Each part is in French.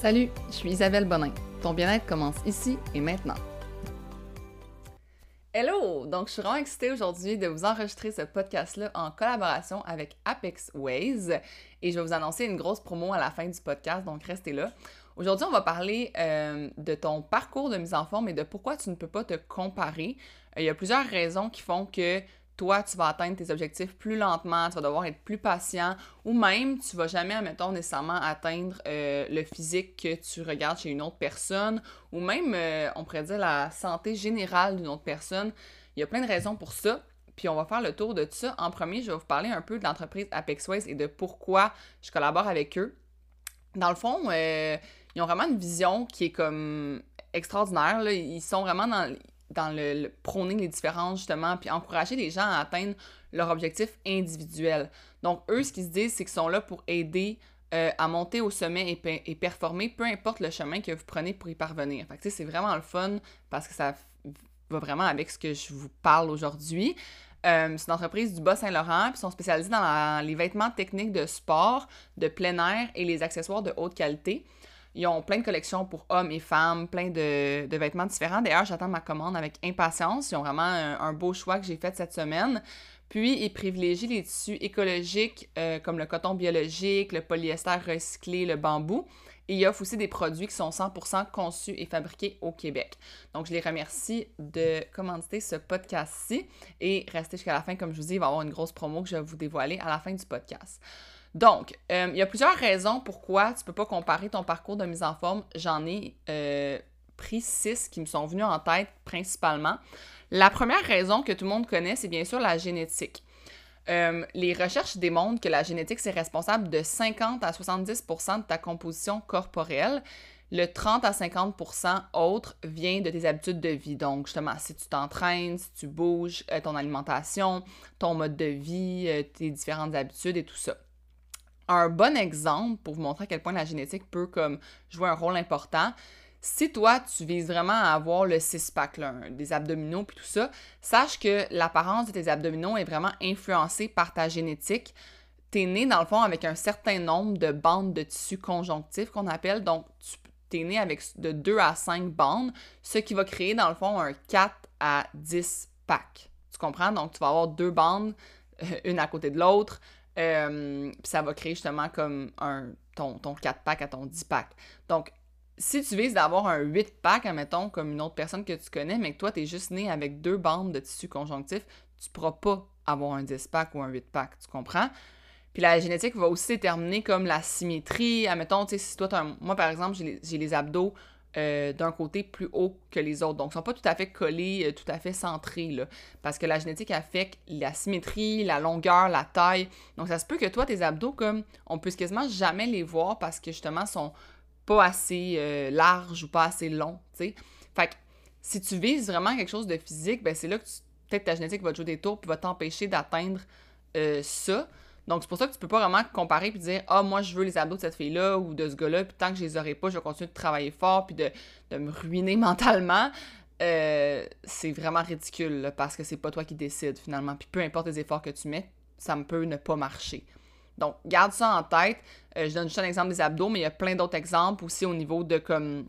Salut, je suis Isabelle Bonin. Ton bien-être commence ici et maintenant. Hello! Donc, je suis vraiment excitée aujourd'hui de vous enregistrer ce podcast-là en collaboration avec Apex Ways et je vais vous annoncer une grosse promo à la fin du podcast, donc restez là. Aujourd'hui, on va parler euh, de ton parcours de mise en forme et de pourquoi tu ne peux pas te comparer. Euh, il y a plusieurs raisons qui font que toi, tu vas atteindre tes objectifs plus lentement, tu vas devoir être plus patient, ou même tu vas jamais, admettons, nécessairement atteindre euh, le physique que tu regardes chez une autre personne, ou même, euh, on pourrait dire, la santé générale d'une autre personne. Il y a plein de raisons pour ça. Puis on va faire le tour de ça. En premier, je vais vous parler un peu de l'entreprise Apexways et de pourquoi je collabore avec eux. Dans le fond, euh, ils ont vraiment une vision qui est comme extraordinaire. Ils sont vraiment dans dans le, prôner les différences, justement, puis encourager les gens à atteindre leur objectif individuel. Donc, eux, ce qu'ils se disent, c'est qu'ils sont là pour aider euh, à monter au sommet et, performer, peu importe le chemin que vous prenez pour y parvenir. Fait que, c'est vraiment le fun parce que ça va vraiment avec ce que je vous parle aujourd'hui. Euh, c'est une entreprise du Bas-Saint-Laurent, puis sont spécialisés dans les vêtements techniques de sport, de plein air et les accessoires de haute qualité. Ils ont plein de collections pour hommes et femmes, plein de, vêtements différents. D'ailleurs, j'attends ma commande avec impatience. Ils ont vraiment un, beau choix que j'ai fait cette semaine. Puis, ils privilégient les tissus écologiques euh, comme le coton biologique, le polyester recyclé, le bambou. Et ils offrent aussi des produits qui sont 100% conçus et fabriqués au Québec. Donc, je les remercie de commanditer ce podcast-ci. Et restez jusqu'à la fin, comme je vous dis, il va y avoir une grosse promo que je vais vous dévoiler à la fin du podcast. Donc, euh, il y a plusieurs raisons pourquoi tu peux pas comparer ton parcours de mise en forme. J'en ai euh, pris six qui me sont venus en tête principalement. La première raison que tout le monde connaît, c'est bien sûr la génétique. Euh, les recherches démontrent que la génétique, c'est responsable de 50 à 70% de ta composition corporelle. Le 30 à 50% autre vient de tes habitudes de vie. Donc, justement, si tu t'entraînes, si tu bouges, ton alimentation, ton mode de vie, tes différentes habitudes et tout ça un bon exemple pour vous montrer à quel point la génétique peut jouer un rôle important. Si toi, tu vises vraiment à avoir le six-pack, des abdominaux puis tout ça, sache que l'apparence de tes abdominaux est vraiment influencée par ta génétique. Tu es né, dans le fond, avec un certain nombre de bandes de tissu conjonctif qu'on appelle. Donc, tu es né avec de 2 à 5 bandes, ce qui va créer, dans le fond, un 4 à 10 pack. Tu comprends? Donc, tu vas avoir deux bandes, euh, une à côté de l'autre, euh, ça va créer justement comme un, ton, ton 4-pack à ton 10-pack. Donc, si tu vises d'avoir un 8-pack, admettons, comme une autre personne que tu connais, mais que toi, tu es juste né avec deux bandes de tissu conjonctif, tu pourras pas avoir un 10-pack ou un 8-pack, tu comprends? Puis la génétique va aussi déterminer comme la symétrie. Admettons, tu sais, si toi, moi, par exemple, j'ai les abdos euh, d'un côté plus haut que les autres. Donc, ils ne sont pas tout à fait collés, euh, tout à fait centrés, parce que la génétique affecte la symétrie, la longueur, la taille. Donc, ça se peut que toi, tes abdos, comme, on peut quasiment jamais les voir parce que, justement, sont pas assez euh, larges ou pas assez longs. Fait que, si tu vises vraiment quelque chose de physique, ben c'est là que peut-être ta génétique va te jouer des tours puis va t'empêcher d'atteindre ça. Donc, c'est pour ça que tu peux pas vraiment comparer puis dire Ah, moi, je veux les abdos de cette fille-là ou de ce gars-là, puis tant que je les aurai pas, je vais continuer de travailler fort puis de, me ruiner mentalement. Euh, c'est vraiment ridicule parce que c'est pas toi qui décides finalement. Puis peu importe les efforts que tu mets, ça me peut ne pas marcher. Donc, garde ça en tête. Euh, je donne juste un exemple des abdos, mais il y a plein d'autres exemples aussi au niveau de comme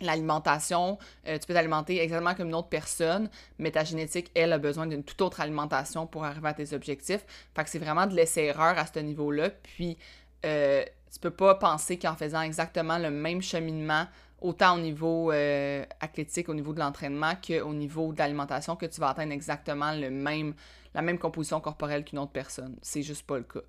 l'alimentation, euh, tu peux t'alimenter exactement comme une autre personne, mais ta génétique, elle, a besoin d'une toute autre alimentation pour arriver à tes objectifs. Fait que c'est vraiment de laisser erreur à ce niveau-là. Puis, euh, tu peux pas penser qu'en faisant exactement le même cheminement, autant au niveau euh, athlétique, au niveau de l'entraînement, qu'au niveau de l'alimentation, que tu vas atteindre exactement la même composition corporelle qu'une autre personne. C'est juste pas le cas.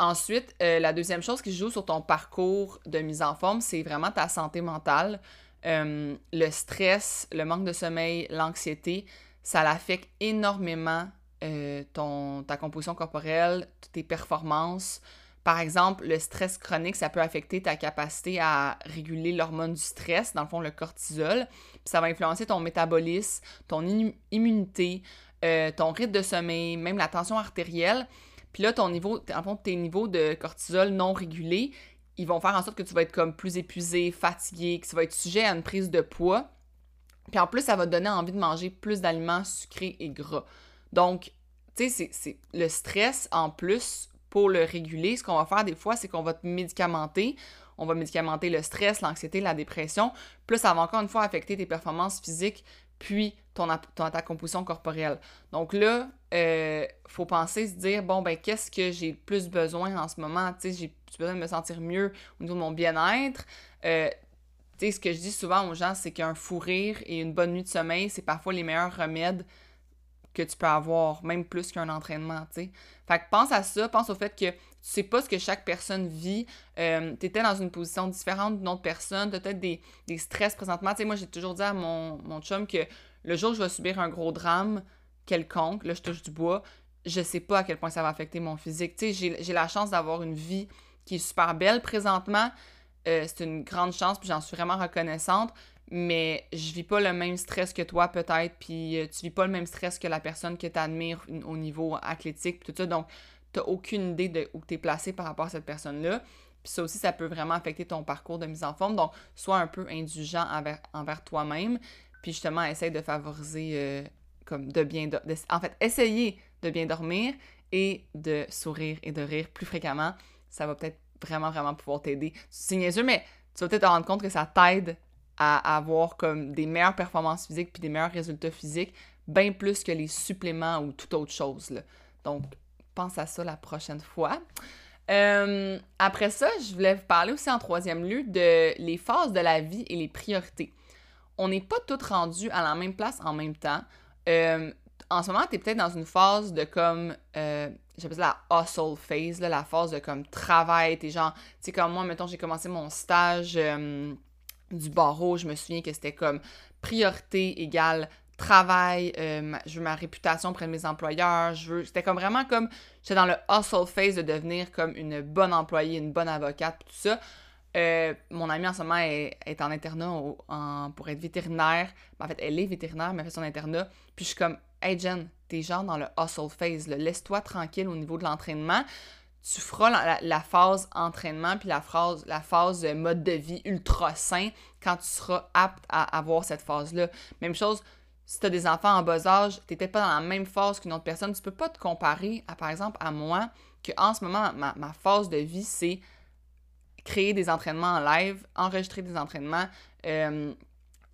Ensuite, euh, la deuxième chose qui joue sur ton parcours de mise en forme, c'est vraiment ta santé mentale. Euh, le stress, le manque de sommeil, l'anxiété, ça l'affecte énormément euh, ton, ta composition corporelle, tes performances. Par exemple, le stress chronique, ça peut affecter ta capacité à réguler l'hormone du stress, dans le fond le cortisol. Ça va influencer ton métabolisme, ton immunité, ton rythme de sommeil, même la tension artérielle. Puis là, ton niveau, en fond, tes niveaux de cortisol non régulés, ils vont faire en sorte que tu vas être comme plus épuisé, fatigué, que tu vas être sujet à une prise de poids. Puis en plus, ça va te donner envie de manger plus d'aliments sucrés et gras. Donc, tu sais, c'est le stress en plus pour le réguler. Ce qu'on va faire des fois, c'est qu'on va te médicamenter on va médicamenter le stress, l'anxiété, la dépression. Plus ça va encore une fois affecter tes performances physiques, puis ton, ta composition corporelle. Donc là, euh, faut penser, se dire, bon, ben, qu'est-ce que j'ai le plus besoin en ce moment? Tu sais, j'ai besoin de me sentir mieux au niveau de mon bien-être. Euh, tu sais, ce que je dis souvent aux gens, c'est qu'un fou rire et une bonne nuit de sommeil, c'est parfois les meilleurs remèdes que tu peux avoir, même plus qu'un entraînement, tu sais. Fait que pense à ça, pense au fait que tu sais pas ce que chaque personne vit, euh, tu étais dans une position différente d'une autre personne, tu as peut-être des, stress présentement. Tu sais, moi, j'ai toujours dit à mon, mon chum que le jour où je vais subir un gros drame quelconque, là, je touche du bois, je sais pas à quel point ça va affecter mon physique. Tu sais, j'ai la chance d'avoir une vie qui est super belle présentement. Euh, c'est une grande chance, puis j'en suis vraiment reconnaissante mais je vis pas le même stress que toi peut-être, puis euh, tu vis pas le même stress que la personne que tu admires au niveau athlétique, puis tout ça. Donc, tu aucune idée de où tu es placé par rapport à cette personne-là. Puis ça aussi, ça peut vraiment affecter ton parcours de mise en forme. Donc, sois un peu indulgent envers, envers toi-même, puis justement, essaye de favoriser, euh, comme de bien... en fait, essayer de bien dormir et de sourire et de rire plus fréquemment. Ça va peut-être vraiment, vraiment pouvoir t'aider. C'est niaiseux, mais tu vas peut-être te rendre compte que ça t'aide à avoir comme des meilleures performances physiques puis des meilleurs résultats physiques, bien plus que les suppléments ou toute autre chose. Donc, pense à ça la prochaine fois. Euh, après ça, je voulais vous parler aussi en troisième lieu de les phases de la vie et les priorités. On n'est pas toutes rendues à la même place en même temps. Euh, en ce moment, tu es peut-être dans une phase de comme, euh, j'appelle ça la hustle phase, la phase de comme travail. T'es genre, tu sais, comme moi, mettons, j'ai commencé mon stage euh, du barreau, je me souviens que c'était comme priorité égale travail, je veux ma réputation auprès de mes employeurs, je veux... C'était comme vraiment comme... J'étais dans le hustle phase de devenir comme une bonne employée, une bonne avocate, tout ça. Euh, mon amie en ce moment est, en internat pour être vétérinaire. Ben, en fait, elle est vétérinaire, mais elle fait son internat. Puis je suis comme, hey Jen, t'es genre dans le hustle phase, laisse-toi tranquille au niveau de l'entraînement tu feras la, phase entraînement puis la phase, la phase mode de vie ultra sain quand tu seras apte à avoir cette phase-là. Même chose, si tu des enfants en bas âge, tu n'étais pas dans la même phase qu'une autre personne, tu peux pas te comparer, à, par exemple, à moi, que en ce moment, ma, phase de vie, c'est créer des entraînements en live, enregistrer des entraînements. Euh,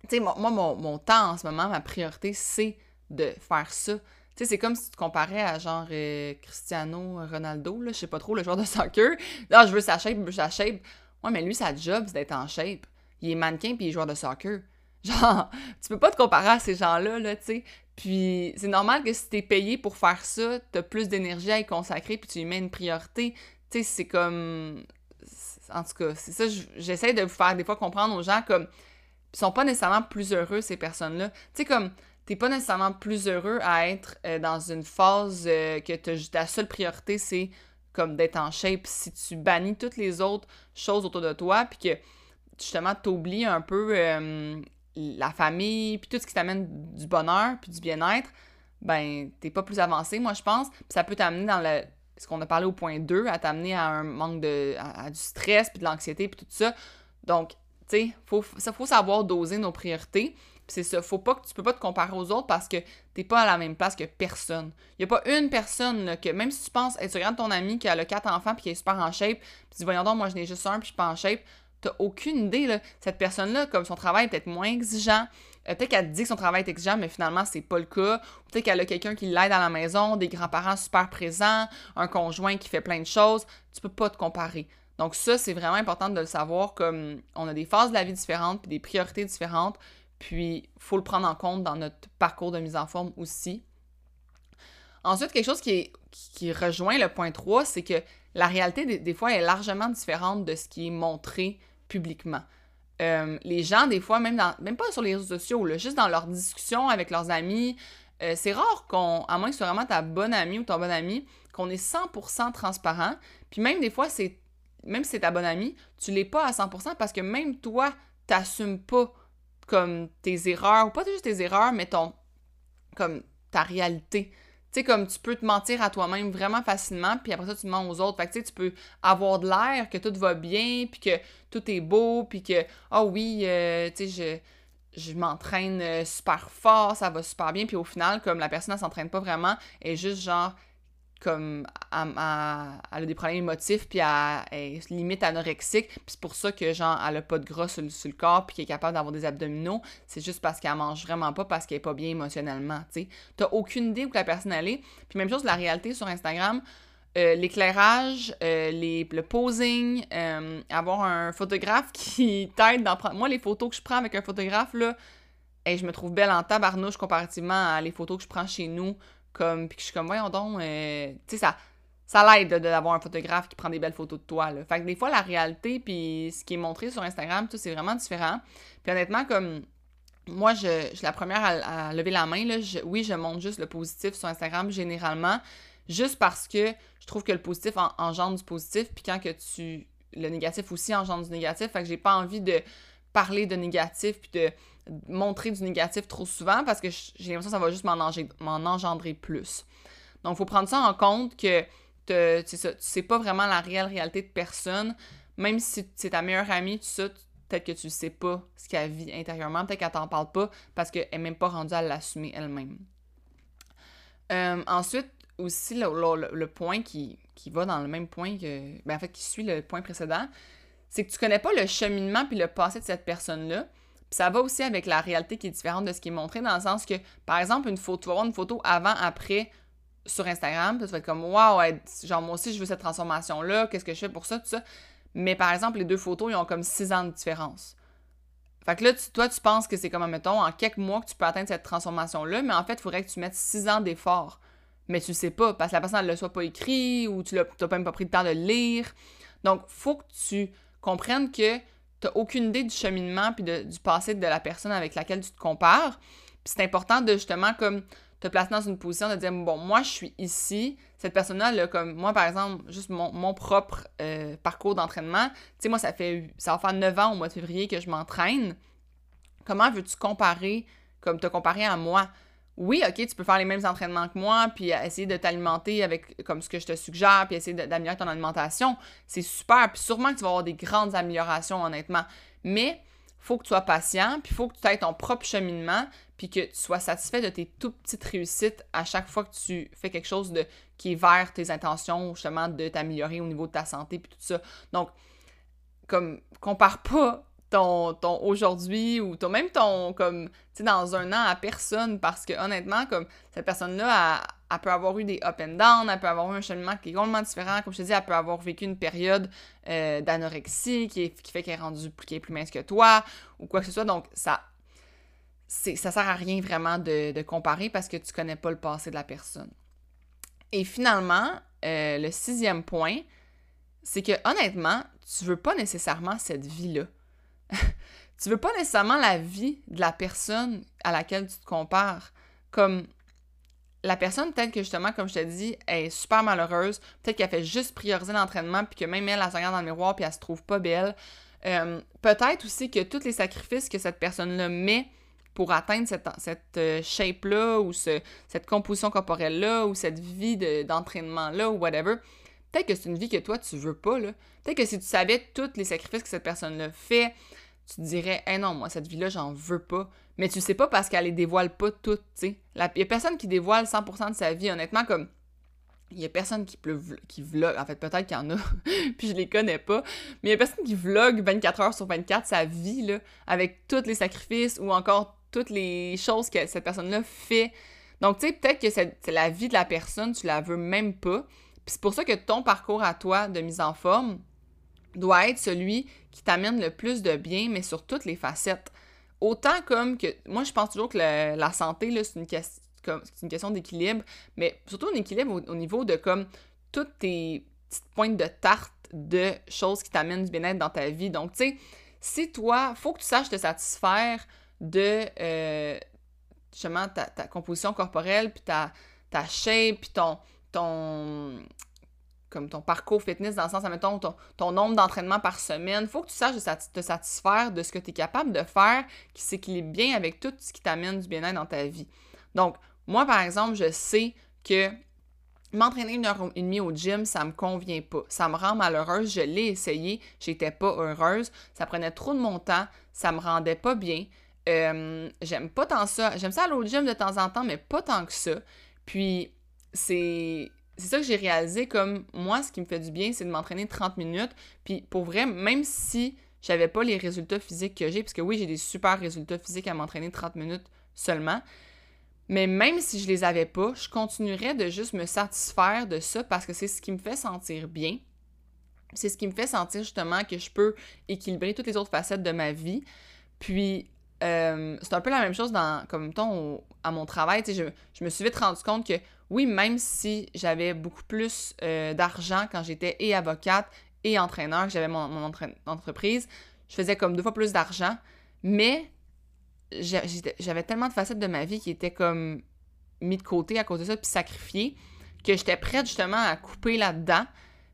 tu sais, moi, mon, temps en ce moment, ma priorité, c'est de faire ça. Tu sais, c'est comme si tu te comparais à genre euh, Cristiano Ronaldo, là, je sais pas trop, le joueur de soccer. Ah, je veux sa shape, je veux sa shape. Ouais, mais lui, sa job, c'est d'être en shape. Il est mannequin puis il est joueur de soccer. Genre, tu peux pas te comparer à ces gens-là, là, tu sais. Puis c'est normal que si t'es payé pour faire ça, t'as plus d'énergie à y consacrer puis tu y mets une priorité. Tu sais, c'est comme... En tout cas, c'est ça, j'essaie de vous faire des fois comprendre aux gens comme... Ils sont pas nécessairement plus heureux, ces personnes-là. Tu sais, comme t'es pas nécessairement plus heureux à être euh, dans une phase euh, que ta seule priorité, c'est comme d'être en shape. Si tu bannis toutes les autres choses autour de toi, puis que justement t'oublies un peu la famille, puis tout ce qui t'amène du bonheur, puis du bien-être, ben t'es pas plus avancé, moi je pense. Puis ça peut t'amener dans le ce qu'on a parlé au point 2, à t'amener à un manque de. à, du stress, puis de l'anxiété, puis tout ça. Donc, tu sais, faut, faut savoir doser nos priorités c'est ça, faut pas que tu peux pas te comparer aux autres parce que t'es pas à la même place que personne. Il y a pas une personne que même si tu penses, tu regardes ton ami qui a le quatre enfants puis qui est super en shape, puis tu dis voyons donc moi je n'ai juste un puis je suis pas en shape, t'as aucune idée là, cette personne là comme son travail est peut-être moins exigeant, euh, peut-être qu'elle dit que son travail est exigeant mais finalement c'est pas le cas, peut-être qu'elle a quelqu'un qui l'aide à la maison, des grands-parents super présents, un conjoint qui fait plein de choses, tu peux pas te comparer. Donc ça, c'est vraiment important de le savoir comme on a des phases de la vie différentes puis des priorités différentes. Puis, il faut le prendre en compte dans notre parcours de mise en forme aussi. Ensuite, quelque chose qui rejoint le point 3, c'est que la réalité, des, fois, est largement différente de ce qui est montré publiquement. Euh, les gens, des fois, même, pas sur les réseaux sociaux, juste dans leurs discussions avec leurs amis, euh, c'est rare qu'on, à moins que ce soit vraiment ta bonne amie ou ton bon ami, qu'on est 100% transparent. Puis même des fois, c'est même si c'est ta bonne amie, tu l'es pas à 100% parce que même toi, t'assumes pas comme tes erreurs, ou pas juste tes erreurs, mais ton, comme ta réalité. Tu sais, comme tu peux te mentir à toi-même vraiment facilement, puis après ça, tu mens aux autres. Fait que tu peux avoir de l'air que tout va bien, puis que tout est beau, puis que, ah oh oui, euh, tu sais, je, je m'entraîne euh, super fort, ça va super bien, puis au final, comme la personne, elle s'entraîne pas vraiment, elle est juste genre comme elle, a des problèmes émotifs puis elle, est limite anorexique puis c'est pour ça que genre elle a pas de gras sur, le corps puis qu'elle est capable d'avoir des abdominaux c'est juste parce qu'elle mange vraiment pas parce qu'elle est pas bien émotionnellement tu sais t'as aucune idée où la personne elle est puis même chose la réalité sur Instagram euh, l'éclairage, euh, le posing, euh, avoir un photographe qui t'aide d'en prendre. Moi, les photos que je prends avec un photographe, là, et je me trouve belle en tabarnouche comparativement à les photos que je prends chez nous comme, puis que je suis comme, voyons donc, euh, tu sais, ça, ça l'aide d'avoir un photographe qui prend des belles photos de toi. Là. Fait que des fois, la réalité, puis ce qui est montré sur Instagram, tout, c'est vraiment différent. Puis honnêtement, comme moi, je, suis la première à, lever la main. Oui, je montre juste le positif sur Instagram généralement, juste parce que je trouve que le positif engendre du positif, puis quand que tu. Le négatif aussi engendre du négatif. Fait que j'ai pas envie de parler de négatif, puis de montrer du négatif trop souvent parce que j'ai l'impression que ça va juste m'en engendrer plus. Donc, il faut prendre ça en compte que tu sais pas vraiment la réelle réalité de personne. Même si c'est ta meilleure amie, tu sais, peut-être que tu sais pas ce qu'elle vit intérieurement, peut-être qu'elle t'en parle pas parce qu'elle n'est même pas rendue à l'assumer elle-même. Euh, ensuite, aussi, le, point qui, qui, va dans le même point que. Ben, en fait, qui suit le point précédent, c'est que tu connais pas le cheminement puis le passé de cette personne-là ça va aussi avec la réalité qui est différente de ce qui est montré, dans le sens que, par exemple, une photo, tu vas voir une photo avant-après sur Instagram, tu vas être comme, waouh, genre, moi aussi, je veux cette transformation-là, qu'est-ce que je fais pour ça, tout ça. Mais par exemple, les deux photos, ils ont comme six ans de différence. Fait que là, toi, tu penses que c'est comme, mettons, en quelques mois que tu peux atteindre cette transformation-là, mais en fait, il faudrait que tu mettes six ans d'effort. Mais tu sais pas, parce que la personne, ne le soit pas écrit, ou tu n'as même pas pris le temps de le lire. Donc, faut que tu comprennes que t'as aucune idée du cheminement puis du passé de la personne avec laquelle tu te compares. Puis c'est important de justement comme te placer dans une position de dire bon moi je suis ici. Cette personne là comme moi par exemple juste mon, propre euh, parcours d'entraînement. Tu sais moi ça fait ça va faire 9 ans au mois de février que je m'entraîne. Comment veux-tu comparer comme te comparer à moi? Oui, OK, tu peux faire les mêmes entraînements que moi, puis essayer de t'alimenter avec comme ce que je te suggère, puis essayer d'améliorer ton alimentation. C'est super, puis sûrement que tu vas avoir des grandes améliorations, honnêtement. Mais faut que tu sois patient, puis faut que tu aies ton propre cheminement, puis que tu sois satisfait de tes tout petites réussites à chaque fois que tu fais quelque chose de qui est vers tes intentions, justement, de t'améliorer au niveau de ta santé, puis tout ça. Donc, comme, compare pas ton, aujourd'hui ou ton, même ton, comme, tu sais, dans un an à personne parce que honnêtement, comme, cette personne-là, elle, peut avoir eu des up and down, elle peut avoir eu un cheminement qui est complètement différent. Comme je te dis, elle peut avoir vécu une période euh, d'anorexie qui, qui fait qu'elle est rendue plus, est plus mince que toi ou quoi que ce soit. Donc, ça, ça sert à rien vraiment de, de, comparer parce que tu connais pas le passé de la personne. Et finalement, euh, le sixième point, c'est que honnêtement, tu veux pas nécessairement cette vie-là. tu veux pas nécessairement la vie de la personne à laquelle tu te compares. Comme la personne, peut-être que justement, comme je te dis, est super malheureuse, peut-être qu'elle fait juste prioriser l'entraînement, puis que même elle, elle se regarde dans le miroir, puis elle se trouve pas belle. Euh, peut-être aussi que tous les sacrifices que cette personne-là met pour atteindre cette, cette euh, shape-là, ou cette composition corporelle-là, ou cette vie d'entraînement-là, ou whatever, peut-être que c'est une vie que toi, tu veux pas. Peut-être que si tu savais tous les sacrifices que cette personne-là fait, tu te dirais, eh non, moi, cette vie-là, j'en veux pas. Mais tu sais pas parce qu'elle les dévoile pas toutes, tu sais. Il y a personne qui dévoile 100% de sa vie, honnêtement, comme. Il y a personne qui, qui vlog, en fait, peut-être qu'il y en a, puis je les connais pas, mais il y a personne qui vlog 24 heures sur 24 sa vie, là, avec tous les sacrifices ou encore toutes les choses que cette personne-là fait. Donc, tu sais, peut-être que c'est la vie de la personne, tu la veux même pas. Puis c'est pour ça que ton parcours à toi de mise en forme, doit être celui qui t'amène le plus de bien, mais sur toutes les facettes. Autant comme que. Moi, je pense toujours que la santé, c'est une, question d'équilibre, mais surtout un équilibre au, niveau de comme toutes tes petites pointes de tarte de choses qui t'amènent du bien-être dans ta vie. Donc, tu sais, si toi, faut que tu saches te satisfaire de euh, justement ta, ta, composition corporelle, puis ta, ta shape, puis ton, ton, comme ton parcours fitness, dans le sens, admettons, ton, ton nombre d'entraînements par semaine. Faut que tu saches te satisfaire de ce que tu es capable de faire qui s'équilibre bien avec tout ce qui t'amène du bien-être dans ta vie. Donc, moi, par exemple, je sais que m'entraîner une heure et demie au gym, ça me convient pas. Ça me rend malheureuse. Je l'ai essayé. J'étais pas heureuse. Ça prenait trop de mon temps. Ça me rendait pas bien. J'aime pas tant ça. J'aime ça aller au gym de temps en temps, mais pas tant que ça. Puis, c'est c'est ça que j'ai réalisé comme moi, ce qui me fait du bien, c'est de m'entraîner 30 minutes. Puis pour vrai, même si j'avais pas les résultats physiques que j'ai, parce que oui, j'ai des super résultats physiques à m'entraîner 30 minutes seulement, mais même si je les avais pas, je continuerais de juste me satisfaire de ça parce que c'est ce qui me fait sentir bien. C'est ce qui me fait sentir justement que je peux équilibrer toutes les autres facettes de ma vie. Puis, euh, c'est un peu la même chose dans, comme ton, à mon travail. Je, je me suis vite rendu compte que oui, même si j'avais beaucoup plus euh, d'argent quand j'étais et avocate et entraîneur, que j'avais mon, entreprise, je faisais comme deux fois plus d'argent, mais j'avais tellement de facettes de ma vie qui étaient comme mis de côté à cause de ça, puis sacrifiées, que j'étais prête justement à couper là-dedans,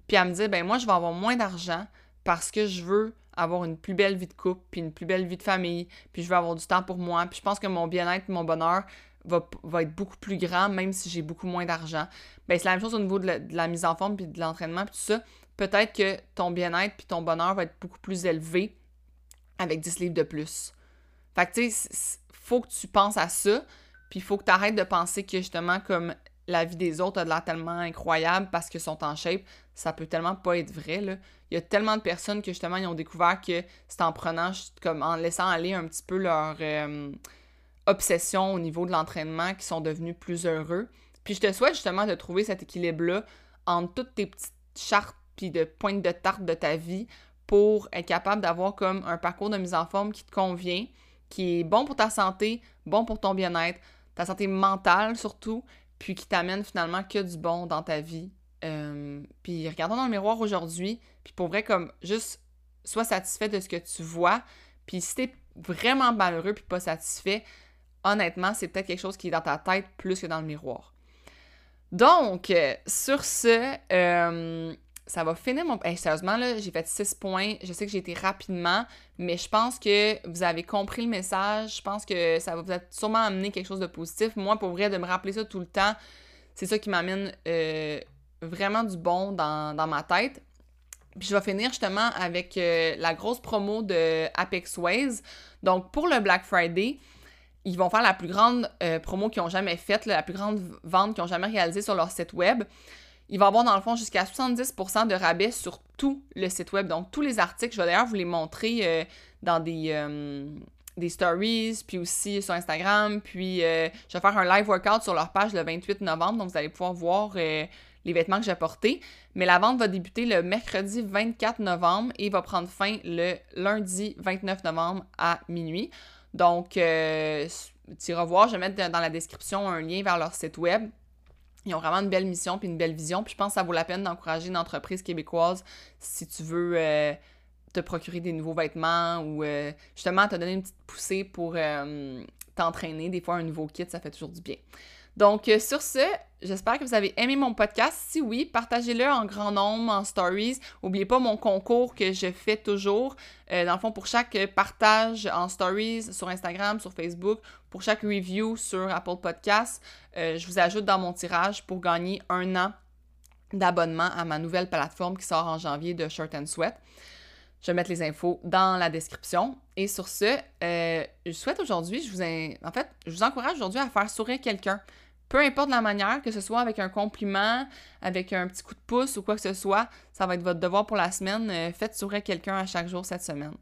puis à me dire, ben moi, je vais avoir moins d'argent parce que je veux avoir une plus belle vie de couple, puis une plus belle vie de famille, puis je veux avoir du temps pour moi, puis je pense que mon bien-être, mon bonheur va, être beaucoup plus grand, même si j'ai beaucoup moins d'argent. Ben, c'est la même chose au niveau de la, mise en forme, puis de l'entraînement, puis tout ça. Peut-être que ton bien-être, puis ton bonheur va être beaucoup plus élevé avec 10 livres de plus. Fait que, tu sais, faut que tu penses à ça, puis il faut que tu arrêtes de penser que, justement, comme la vie des autres a de l'air tellement incroyable parce qu'ils sont en shape, ça peut tellement pas être vrai, là. Il y a tellement de personnes que, justement, ils ont découvert que c'est en prenant, comme en laissant aller un petit peu leur... Euh, obsession au niveau de l'entraînement qui sont devenus plus heureux. Puis je te souhaite justement de trouver cet équilibre-là entre toutes tes petites chartes puis de pointes de tarte de ta vie pour être capable d'avoir comme un parcours de mise en forme qui te convient, qui est bon pour ta santé, bon pour ton bien-être, ta santé mentale surtout, puis qui t'amène finalement que du bon dans ta vie. Euh, puis regardons dans le miroir aujourd'hui, puis pour vrai, comme juste sois satisfait de ce que tu vois, puis si t'es vraiment malheureux puis pas satisfait, honnêtement, c'est peut-être quelque chose qui est dans ta tête plus que dans le miroir. Donc, euh, sur ce, euh, ça va finir mon... sérieusement, là, j'ai fait six points. Je sais que j'ai été rapidement, mais je pense que vous avez compris le message. Je pense que ça va vous être sûrement amener quelque chose de positif. Moi, pour vrai, de me rappeler ça tout le temps, c'est ça qui m'amène euh, vraiment du bon dans, ma tête. Puis je vais finir justement avec la grosse promo de Apex Ways. Donc, pour le Black Friday, ils vont faire la plus grande euh, promo qu'ils ont jamais faite, la plus grande vente qu'ils ont jamais réalisée sur leur site web. Ils vont avoir dans le fond jusqu'à 70% de rabais sur tout le site web. Donc tous les articles, je vais d'ailleurs vous les montrer euh, dans des, euh, des stories, puis aussi sur Instagram. Puis je vais faire un live workout sur leur page le 28 novembre. Donc vous allez pouvoir voir les vêtements que j'ai portés. Mais la vente va débuter le mercredi 24 novembre et va prendre fin le lundi 29 novembre à minuit. Donc, euh, tu iras voir, je vais mettre dans la description un lien vers leur site web. Ils ont vraiment une belle mission puis une belle vision. Puis je pense que ça vaut la peine d'encourager une entreprise québécoise si tu veux euh, te procurer des nouveaux vêtements ou euh, justement te donner une petite poussée pour t'entraîner. Des fois, un nouveau kit, ça fait toujours du bien. Donc, euh, sur ce, j'espère que vous avez aimé mon podcast. Si oui, partagez-le en grand nombre, en stories. N'oubliez pas mon concours que je fais toujours. Euh, dans le fond, pour chaque partage en stories sur Instagram, sur Facebook, pour chaque review sur Apple Podcasts, euh, je vous ajoute dans mon tirage pour gagner un an d'abonnement à ma nouvelle plateforme qui sort en janvier de Shirt and Sweat. Je vais mettre les infos dans la description. Et sur ce, je souhaite aujourd'hui, je vous en fait, je vous encourage aujourd'hui à faire sourire quelqu'un peu importe la manière, que ce soit avec un compliment, avec un petit coup de pouce ou quoi que ce soit, ça va être votre devoir pour la semaine. Euh, faites sourire quelqu'un à chaque jour cette semaine.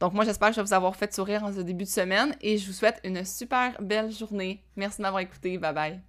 Donc moi, j'espère que je vais vous avoir fait sourire en ce début de semaine et je vous souhaite une super belle journée. Merci d'avoir écouté. Bye bye.